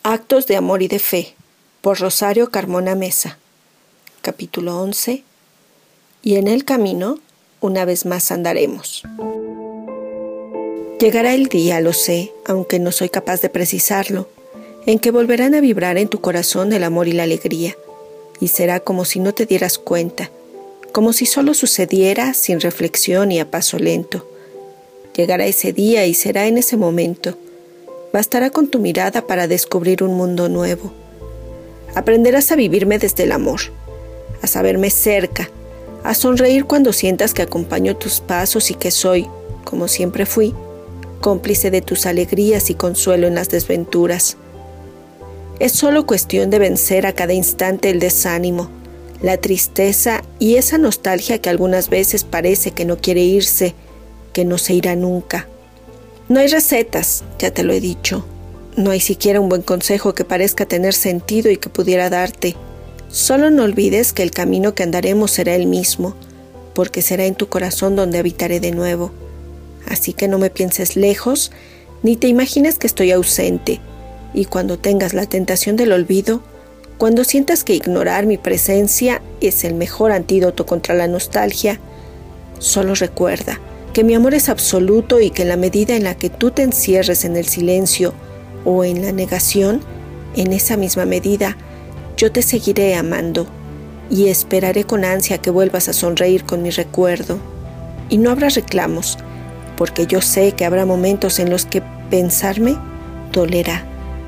Actos de Amor y de Fe, por Rosario Carmona Mesa. Capítulo 11. Y en el camino, una vez más andaremos. Llegará el día, lo sé, aunque no soy capaz de precisarlo, en que volverán a vibrar en tu corazón el amor y la alegría, y será como si no te dieras cuenta, como si solo sucediera sin reflexión y a paso lento. Llegará ese día y será en ese momento bastará con tu mirada para descubrir un mundo nuevo. Aprenderás a vivirme desde el amor, a saberme cerca, a sonreír cuando sientas que acompaño tus pasos y que soy, como siempre fui, cómplice de tus alegrías y consuelo en las desventuras. Es solo cuestión de vencer a cada instante el desánimo, la tristeza y esa nostalgia que algunas veces parece que no quiere irse, que no se irá nunca. No hay recetas, ya te lo he dicho. No hay siquiera un buen consejo que parezca tener sentido y que pudiera darte. Solo no olvides que el camino que andaremos será el mismo, porque será en tu corazón donde habitaré de nuevo. Así que no me pienses lejos, ni te imagines que estoy ausente, y cuando tengas la tentación del olvido, cuando sientas que ignorar mi presencia es el mejor antídoto contra la nostalgia, solo recuerda, que mi amor es absoluto y que en la medida en la que tú te encierres en el silencio o en la negación, en esa misma medida yo te seguiré amando y esperaré con ansia que vuelvas a sonreír con mi recuerdo. Y no habrá reclamos, porque yo sé que habrá momentos en los que pensarme dolerá,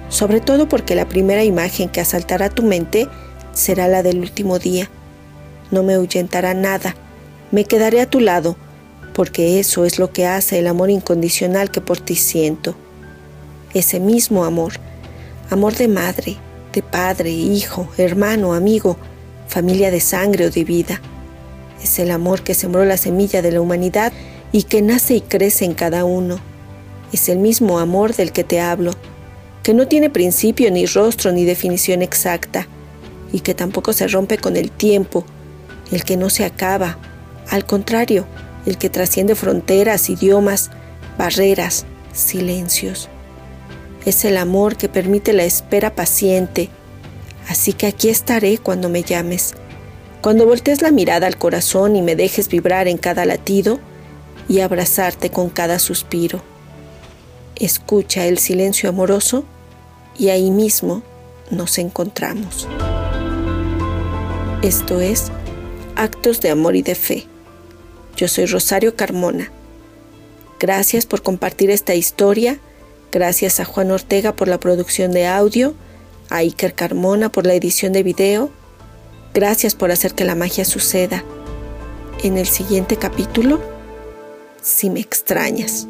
sobre todo porque la primera imagen que asaltará tu mente será la del último día. No me ahuyentará nada, me quedaré a tu lado, porque eso es lo que hace el amor incondicional que por ti siento. Ese mismo amor, amor de madre, de padre, hijo, hermano, amigo, familia de sangre o de vida. Es el amor que sembró la semilla de la humanidad y que nace y crece en cada uno. Es el mismo amor del que te hablo, que no tiene principio ni rostro ni definición exacta, y que tampoco se rompe con el tiempo, el que no se acaba. Al contrario, el que trasciende fronteras, idiomas, barreras, silencios. Es el amor que permite la espera paciente. Así que aquí estaré cuando me llames, cuando voltees la mirada al corazón y me dejes vibrar en cada latido y abrazarte con cada suspiro. Escucha el silencio amoroso y ahí mismo nos encontramos. Esto es Actos de Amor y de Fe yo soy Rosario Carmona. Gracias por compartir esta historia. Gracias a Juan Ortega por la producción de audio, a Iker Carmona por la edición de video. Gracias por hacer que la magia suceda. En el siguiente capítulo, si me extrañas.